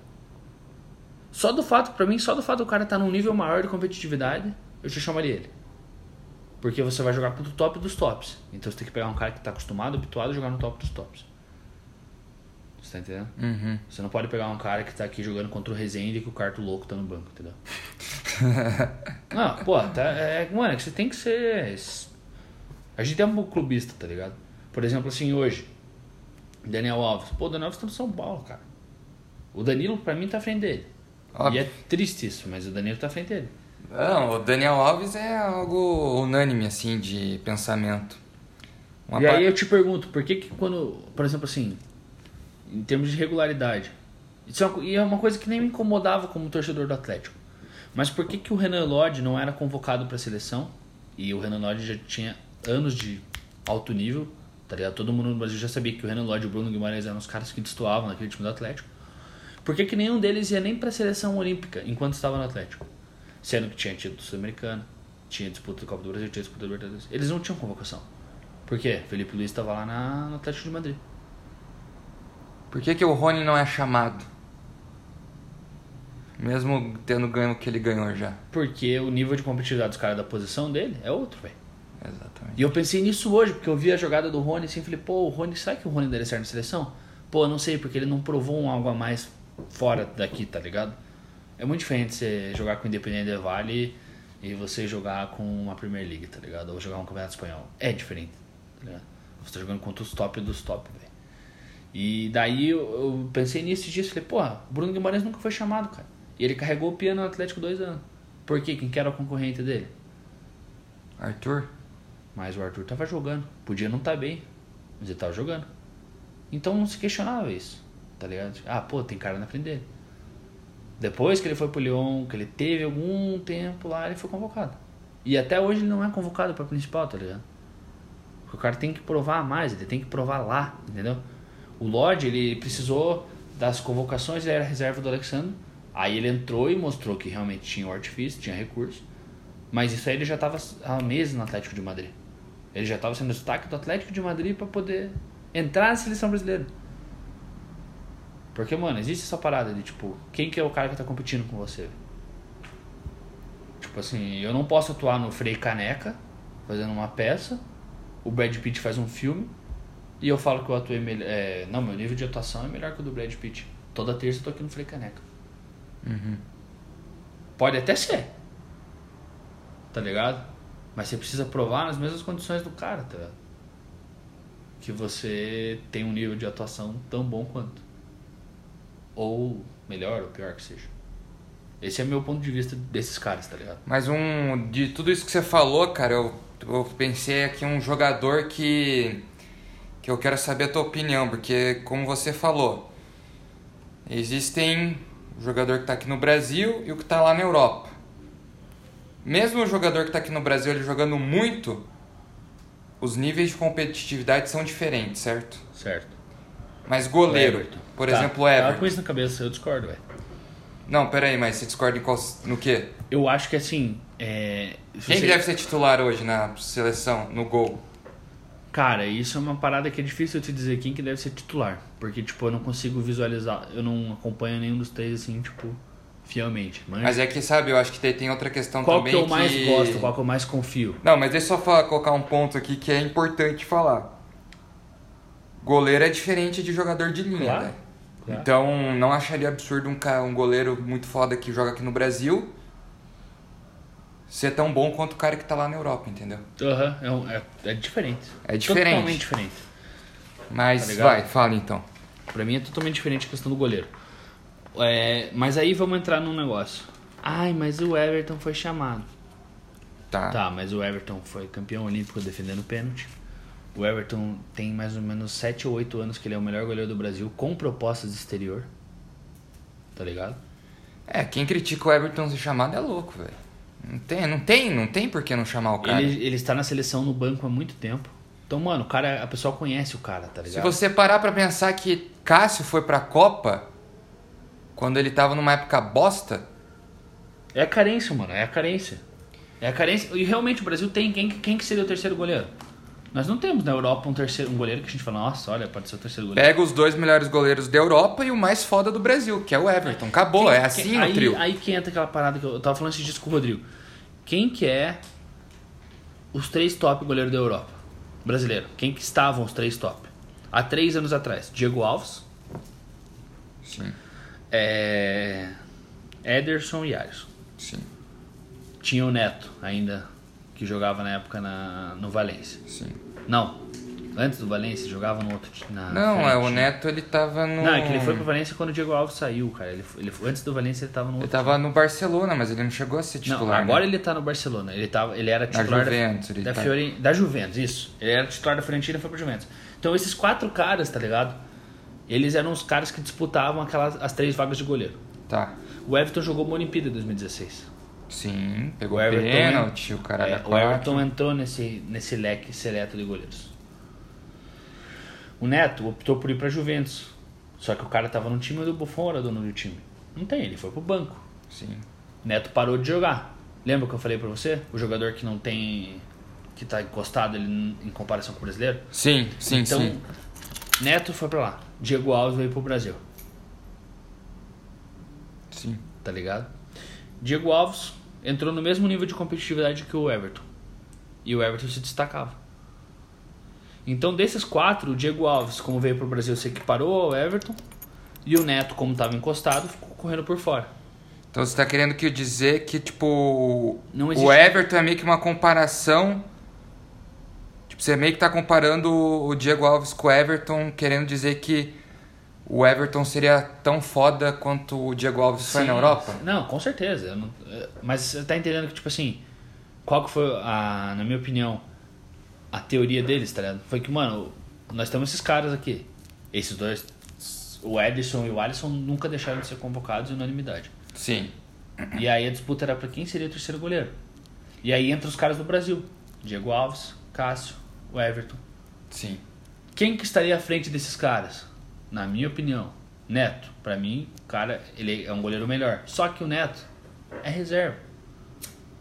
Só do fato, pra mim, só do fato do cara estar tá num nível maior de competitividade, eu te chamaria ele. Porque você vai jogar contra o top dos tops. Então você tem que pegar um cara que tá acostumado, habituado a jogar no top dos tops. Você tá entendendo? Uhum. Você não pode pegar um cara que tá aqui jogando contra o Rezende e que o carto louco tá no banco, entendeu? não, pô, tá, é, mano, é que você tem que ser. A gente é um clubista, tá ligado? Por exemplo, assim, hoje, Daniel Alves. Pô, o Daniel Alves tá no São Paulo, cara. O Danilo, pra mim, tá à frente dele. Óbvio. E é triste isso, mas o Danilo tá à frente dele. Não, o Daniel Alves é algo unânime, assim, de pensamento. Uma e aí eu te pergunto, por que que quando, por exemplo assim, em termos de regularidade, isso é uma, e é uma coisa que nem me incomodava como torcedor do Atlético, mas por que que o Renan Lodge não era convocado para a seleção? E o Renan Lodge já tinha anos de alto nível, tá ligado? Todo mundo no Brasil já sabia que o Renan Lodge e o Bruno Guimarães eram os caras que destoavam naquele time do Atlético. Por que que nenhum deles ia nem para a seleção olímpica enquanto estava no Atlético? Sendo que tinha título sul-americano, tinha disputa do Copa do Brasil, tinha disputa do Libertadores. Eles não tinham convocação. Por quê? Felipe Luiz estava lá na, no Atlético de Madrid. Por que, que o Rony não é chamado? Mesmo tendo ganho o que ele ganhou já. Porque o nível de competitividade dos caras da posição dele é outro, velho. Exatamente. E eu pensei nisso hoje, porque eu vi a jogada do Rony assim, falei, pô, o Rony, será que o Rony daria certo na seleção? Pô, não sei, porque ele não provou um algo a mais fora daqui, tá ligado? É muito diferente você jogar com o Independente de Vale e você jogar com uma Premier League, tá ligado? Ou jogar um campeonato espanhol. É diferente, tá ligado? Você tá jogando contra os top dos top, velho. E daí eu, eu, pensei nisso dias, falei, porra, Bruno Guimarães nunca foi chamado, cara. E ele carregou o piano no Atlético dois anos. Por quê? Quem que era o concorrente dele? Arthur. Mas o Arthur tava jogando. Podia não estar tá bem, mas ele tava jogando. Então não se questionava isso, tá ligado? Ah, pô, tem cara na frente dele. Depois que ele foi pro Lyon, que ele teve algum tempo lá, ele foi convocado. E até hoje ele não é convocado para principal, tá ligado? Porque o cara tem que provar mais, ele tem que provar lá, entendeu? O Lodge, ele precisou das convocações, ele era reserva do Alexandre. Aí ele entrou e mostrou que realmente tinha o artifício, tinha recurso. Mas isso aí ele já estava há meses no Atlético de Madrid. Ele já estava sendo destaque do Atlético de Madrid para poder entrar na seleção brasileira. Porque, mano, existe essa parada de, tipo, quem que é o cara que tá competindo com você? Tipo assim, eu não posso atuar no Frei Caneca, fazendo uma peça, o Brad Pitt faz um filme, e eu falo que eu atuei melhor. É, não, meu nível de atuação é melhor que o do Brad Pitt. Toda terça eu tô aqui no Frei Caneca. Uhum. Pode até ser. Tá ligado? Mas você precisa provar nas mesmas condições do cara, tá ligado? Que você tem um nível de atuação tão bom quanto ou melhor ou pior que seja. Esse é meu ponto de vista desses caras, tá ligado? Mas um de tudo isso que você falou, cara, eu, eu pensei aqui um jogador que que eu quero saber a tua opinião, porque como você falou, existem o jogador que está aqui no Brasil e o que está lá na Europa. Mesmo o jogador que está aqui no Brasil ele jogando muito, os níveis de competitividade são diferentes, certo? Certo. Mas goleiro, por tá. exemplo, Everton. Tava com isso na cabeça, eu discordo, velho. Não, peraí, mas você discorda em qual, no quê? Eu acho que assim. É, Quem você... deve ser titular hoje na seleção, no gol? Cara, isso é uma parada que é difícil eu te dizer quem que deve ser titular. Porque, tipo, eu não consigo visualizar, eu não acompanho nenhum dos três, assim, tipo, fielmente. Mas, mas é que, sabe, eu acho que tem outra questão qual também Qual que eu mais gosto, qual que eu mais confio? Não, mas deixa eu só falar, colocar um ponto aqui que é importante falar. Goleiro é diferente de jogador de linha, claro, né? Claro. Então, não acharia absurdo um, um goleiro muito foda que joga aqui no Brasil ser tão bom quanto o cara que tá lá na Europa, entendeu? Aham, uhum, é, é, é, diferente. É diferente. Totalmente diferente. Mas tá vai, fala então. Pra mim é totalmente diferente a questão do goleiro. É, mas aí vamos entrar num negócio. Ai, mas o Everton foi chamado. Tá. Tá, mas o Everton foi campeão olímpico defendendo pênalti. O Everton tem mais ou menos 7 ou 8 anos que ele é o melhor goleiro do Brasil com propostas de exterior. Tá ligado? É, quem critica o Everton ser chamado é louco, velho. Não tem, não tem, não tem por que não chamar o cara. Ele, ele está na seleção no banco há muito tempo. Então, mano, o cara, a pessoa conhece o cara, tá Se ligado? você parar pra pensar que Cássio foi pra Copa quando ele tava numa época bosta, É a carência, mano, é a carência. É a carência. E realmente o Brasil tem quem, quem que seria o terceiro goleiro? Nós não temos na Europa um terceiro um goleiro que a gente fala, nossa, olha, pode ser o terceiro goleiro. pega os dois melhores goleiros da Europa e o mais foda do Brasil, que é o Everton. Acabou, Quem- é assim quem- o aí, trio. Aí que entra aquela parada que eu, tava falando esses dias com o Rodrigo. Quem que é os três top goleiros da Europa? Brasileiro. Quem que estavam os três top? Há três anos atrás, Diego Alves, Sim, é... Ederson e Alisson. sim, Tinha o Neto ainda, que jogava na época na, no Valência. sim. Não, antes do Valência, jogava no outro time. na Não, é o frente. Neto, ele tava no. Não, é que ele foi pro Valência quando o Diego Alves saiu, cara. Ele, ele, antes do Valência ele tava no Ele outro tava no Barcelona, mas ele não chegou a ser titular. Não, agora né? ele tá no Barcelona. Ele, tava, ele era titular Juventus, da, ele da, tá. Fiore- da Juventus, isso. Ele era titular da Fiorentina e foi pro Juventus. Então esses quatro caras, tá ligado? Eles eram os caras que disputavam aquelas as três vagas de goleiro. Tá. O Everton jogou uma Olimpíada em 2016. Sim, pegou O Everton, pênalti, o cara É, o Everton entrou nesse, nesse leque seleto de goleiros. O Neto optou por ir pra Juventus. Só que o cara tava no time do Buffon era dono do time. Não tem, ele foi pro banco. Sim. Neto parou de jogar. Lembra que eu falei pra você? O jogador que não tem. que tá encostado ele, em comparação com o brasileiro? Sim, sim, então, sim. Neto foi pra lá. Diego Alves veio pro Brasil. Sim. Tá ligado? Diego Alves entrou no mesmo nível de competitividade que o Everton. E o Everton se destacava. Então, desses quatro, o Diego Alves, como veio pro Brasil, se equiparou ao Everton. E o Neto, como tava encostado, ficou correndo por fora. Então você tá querendo que dizer que, tipo, existe- o Everton é meio que uma comparação. Tipo, você meio que tá comparando o Diego Alves com o Everton, querendo dizer que o Everton seria tão foda quanto o Diego Alves foi na Sim. Europa? Não, com certeza. Não- Mas você tá entendendo que, tipo assim, qual que foi, a, na minha opinião, a teoria deles, tá ligado? Foi que, mano, nós temos esses caras aqui. Esses dois, o Edson e o Alisson, nunca deixaram de ser convocados em unanimidade. Sim. E aí a disputa era pra quem seria o terceiro goleiro. E aí entra os caras do Brasil. Diego Alves, Cássio, o Everton. Sim. Quem que estaria à frente desses caras? Na minha opinião, Neto. Pra mim, o cara, ele é um goleiro melhor. Só que o Neto é reserva.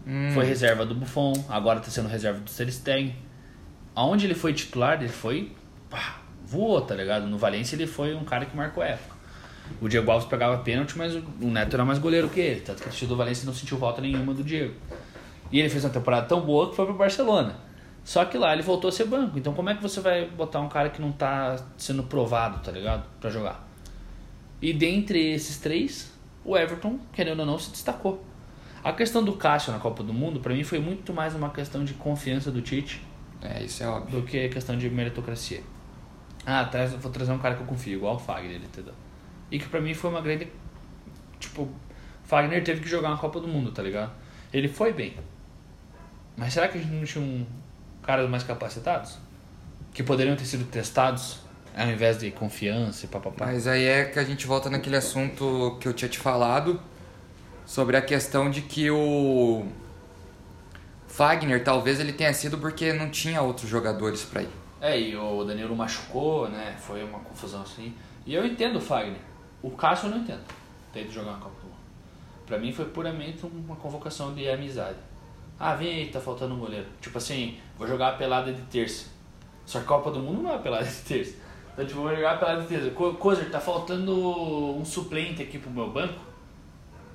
Hum, Foi reserva do Buffon, agora tá sendo reserva do Ter Stegen. Aonde ele foi titular, ele foi pá, voou, tá ligado? No Valência ele foi um cara que marcou época. O Diego Alves pegava pênalti, mas o Neto era mais goleiro que ele. Tanto que o do Valência não sentiu falta nenhuma do Diego. E ele fez uma temporada tão boa que foi pro Barcelona. Só que lá ele voltou a ser banco. Então como é que você vai botar um cara que não tá sendo provado, tá ligado? Pra jogar. E dentre esses três, o Everton, querendo ou não, se destacou. A questão do Cássio na Copa do Mundo, pra mim, foi muito mais uma questão de confiança do Tite É, isso é óbvio. do que questão de meritocracia. Ah, traz, vou trazer um cara que eu confio, igual o Fagner, entendeu? E que pra mim foi uma grande. Tipo, Fagner teve que jogar uma Copa do Mundo, tá ligado? Ele foi bem. Mas será que a gente não tinha um caras mais capacitados? Que poderiam ter sido testados ao invés de confiança e papapá? Mas aí é que a gente volta naquele assunto que eu tinha te falado sobre a questão de que o Fagner talvez ele tenha sido porque não tinha outros jogadores pra ir. É, e o Danilo machucou, né? Foi uma confusão assim. E eu entendo o Fagner. O Cássio eu não entendo. Ter de jogar na Copa do Mundo. Pra mim foi puramente uma convocação de amizade. Ah, vem aí, tá faltando um goleiro. Tipo assim, vou jogar a pelada de terça. Só que a Copa do Mundo não é a pelada de terça. Então, tipo, vou jogar a pelada de terça. Co- Cozer, tá faltando um suplente aqui pro meu banco.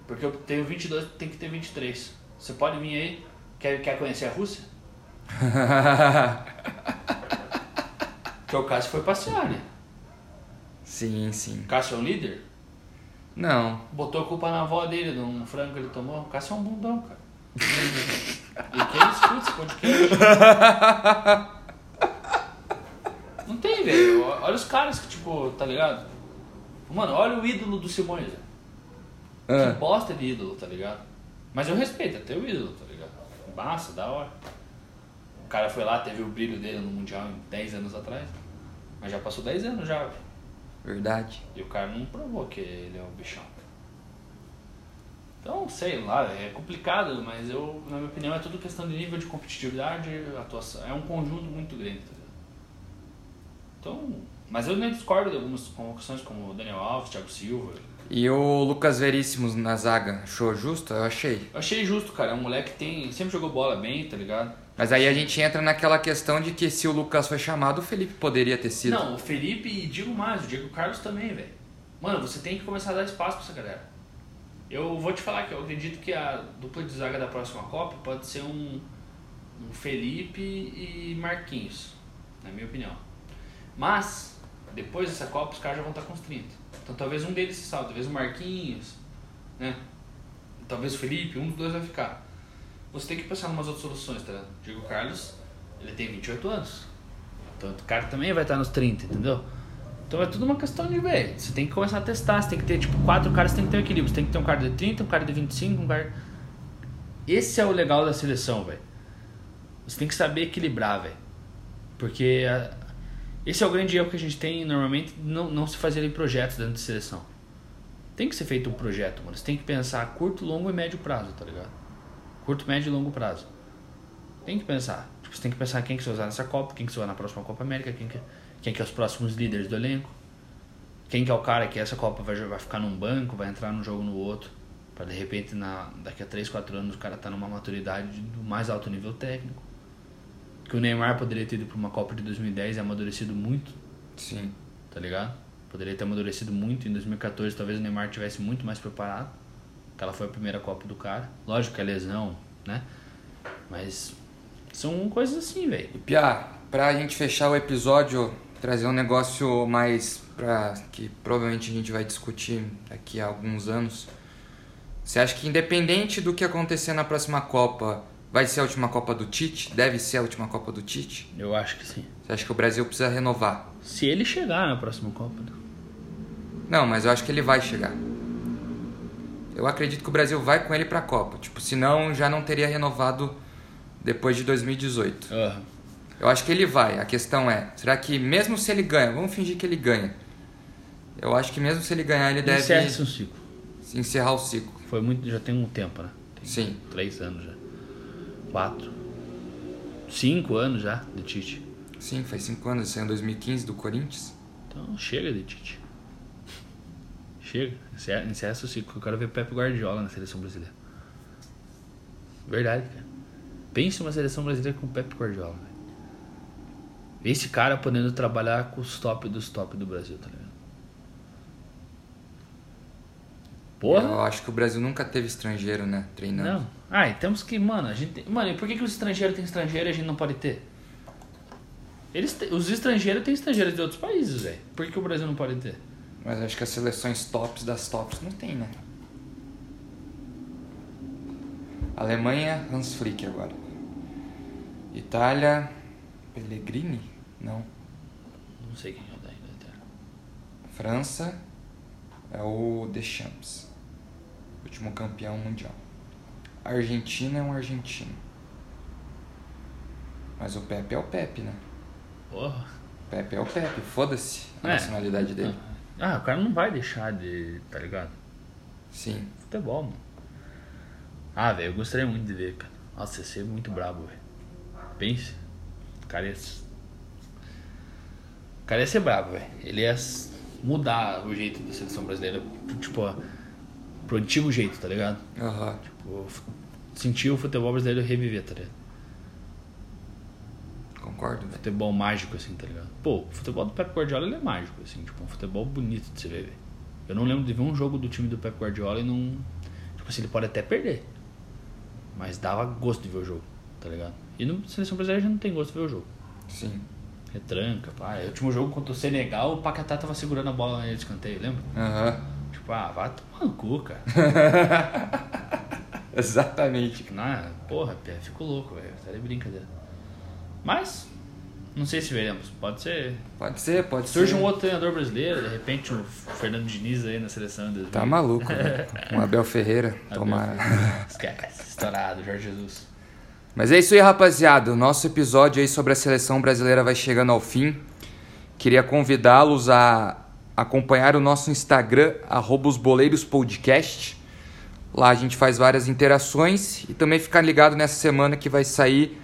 Porque eu tenho 22, tem que ter 23. Você pode vir aí? Quer, quer conhecer a Rússia? Porque o Cássio foi passear, né? sim, sim. Cássio é um líder? Não. Botou a culpa na avó dele, de um frango que ele tomou. O Cássio é um bundão, cara. E quem escuta esse podcast? Não tem, velho. Olha os caras que, tipo, tá ligado? Mano, olha o ídolo do Simões. Ah. Que bosta de ídolo, tá ligado? Mas eu respeito, é teu ídolo, tá ligado? Massa, da hora. O cara foi lá, teve o brilho dele no Mundial em 10 anos atrás. Mas já passou 10 anos já, velho. Verdade. E o cara não provou que ele é o bichão. Então, sei lá, é complicado, mas eu, na minha opinião, é tudo questão de nível de competitividade, atuação. É um conjunto muito grande, tá ligado? Então, mas eu nem discordo de algumas convocações como o Daniel Alves, Thiago Silva. E o Lucas Veríssimos na zaga, achou justo? Eu achei. Eu achei justo, cara. É um moleque que tem, sempre jogou bola bem, tá ligado? Mas aí a gente entra naquela questão de que se o Lucas foi chamado, o Felipe poderia ter sido. Não, o Felipe e digo mais, o Diego Carlos também, velho. Mano, você tem que começar a dar espaço pra essa galera. Eu vou te falar que eu acredito que a dupla de zaga da próxima Copa pode ser um, um Felipe e Marquinhos, na minha opinião. Mas, depois dessa Copa, os caras já vão estar com os 30. Então talvez um deles se salve, talvez o Marquinhos, né? Talvez o Felipe, um dos dois vai ficar. Você tem que pensar em umas outras soluções, tá? Diego Carlos, ele tem 28 anos. Então o cara também vai estar nos 30, entendeu? Então é tudo uma questão de ver. Você tem que começar a testar. Você tem que ter, tipo, quatro caras, você tem que ter um equilíbrio. Você tem que ter um cara de 30, um cara de 25, um cara. Esse é o legal da seleção, velho. Você tem que saber equilibrar, velho. Porque a- esse é o grande erro que a gente tem normalmente não, não se fazer projetos dentro de seleção. Tem que ser feito um projeto, mano. Você tem que pensar curto, longo e médio prazo, tá ligado? Curto, médio e longo prazo. Tem que pensar. Tipo, você tem que pensar quem que você vai usar nessa Copa, quem que você vai na próxima Copa América, quem que, quem que é os próximos líderes do elenco. Quem que é o cara que essa Copa vai, vai ficar num banco, vai entrar num jogo no outro. Pra de repente, na, daqui a 3, 4 anos, o cara tá numa maturidade do mais alto nível técnico. Que o Neymar poderia ter ido pra uma Copa de 2010 e amadurecido muito, Sim. tá ligado? Poderia ter amadurecido muito. Em 2014, talvez o Neymar tivesse muito mais preparado. Aquela foi a primeira Copa do cara. Lógico que é lesão, né? Mas são coisas assim, velho. E Pia, pra gente fechar o episódio, trazer um negócio mais pra que provavelmente a gente vai discutir daqui a alguns anos. Você acha que independente do que acontecer na próxima Copa, vai ser a última Copa do Tite? Deve ser a última Copa do Tite? Eu acho que sim. Você acha que o Brasil precisa renovar? Se ele chegar na próxima Copa. né? Não, mas eu acho que ele vai chegar. Eu acredito que o Brasil vai com ele pra Copa. Tipo, senão já não teria renovado depois de 2018. Aham. Eu acho que ele vai. A questão é, será que mesmo se ele ganha, vamos fingir que ele ganha. Eu acho que mesmo se ele ganhar, ele deve Encerra esse ciclo. encerrar o ciclo. Foi muito, já tem um tempo, né? Tem Sim. Três anos já. Quatro. Cinco anos já de Tite. Sim, faz cinco anos, saiu em 2015 do Corinthians. Então chega de Tite. Chega. Encerra, encerra esse ciclo. Eu quero ver Pepe Guardiola na seleção brasileira. Verdade, cara. Pense uma seleção brasileira com Pepe Guardiola, velho. Esse cara podendo trabalhar com os top dos top do Brasil, tá ligado? Porra! Eu acho que o Brasil nunca teve estrangeiro, né? Treinando. Não. Ah, e temos que, mano, a gente. Mano, e por que, que os estrangeiros têm estrangeiro e a gente não pode ter? Eles te- Os estrangeiros têm estrangeiros de outros países, velho. Por que, que o Brasil não pode ter? Mas acho que as seleções tops das tops não tem, né? Alemanha, Hans Flick agora. Itália, Pellegrini? Não. Não sei quem é o da Inglaterra. França é o Deschamps, último campeão mundial. Argentina é um argentino. Mas o Pepe é o Pepe, né? Porra. O Pepe é o Pepe, foda-se a É. nacionalidade dele. Ah, o cara não vai deixar de. tá ligado? Sim. Futebol, mano. Ah, velho, eu gostaria muito de ver, cara. Nossa, ia ser muito brabo, velho. Pense. O cara ia. O cara ia ser brabo, velho. Ele ia mudar o jeito da seleção brasileira, tipo, pro antigo jeito, tá ligado? Aham. Tipo, sentir o futebol brasileiro reviver, tá ligado? Concordo, velho. Futebol mágico, assim, tá ligado? Pô, o futebol do Pep Guardiola ele é mágico, assim, tipo, um futebol bonito de se ver, velho. Eu não lembro de ver um jogo do time do Pep Guardiola e não. Tipo assim, ele pode até perder. Mas dava gosto de ver o jogo, tá ligado? E no Seleção Brasileira já não tem gosto de ver o jogo. Sim. Retranca, pá. O último jogo contra o Senegal, o Paquetá tava segurando a bola na escanteio, lembra? Aham. Tipo, ah, vai tomar no cu, cara. Exatamente. Não, porra, Pé, fico louco, velho. Tá de brincadeira. Mas, Não sei se veremos. Pode ser. Pode ser, pode Surge ser. um outro treinador brasileiro, de repente o Fernando Diniz aí na seleção. em 2000. Tá maluco, velho. Um Abel Ferreira, Abel tomara. Ferreira. Esquece. Estourado, Jorge Jesus. Mas é isso aí, rapaziada. O nosso episódio aí sobre a seleção brasileira vai chegando ao fim. Queria convidá-los a acompanhar o nosso Instagram, arroba os Boleiros Podcast. Lá a gente faz várias interações e também ficar ligado nessa semana que vai sair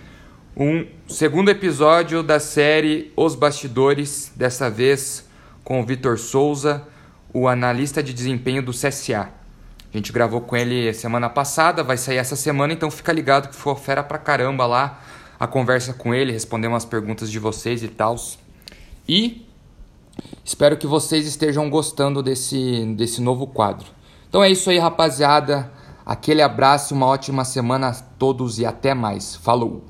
um segundo episódio da série Os Bastidores, dessa vez com o Vitor Souza, o analista de desempenho do CSA. A gente gravou com ele semana passada, vai sair essa semana, então fica ligado que for fera pra caramba lá a conversa com ele, respondemos as perguntas de vocês e tal. E espero que vocês estejam gostando desse, desse novo quadro. Então é isso aí, rapaziada. Aquele abraço, uma ótima semana a todos e até mais. Falou!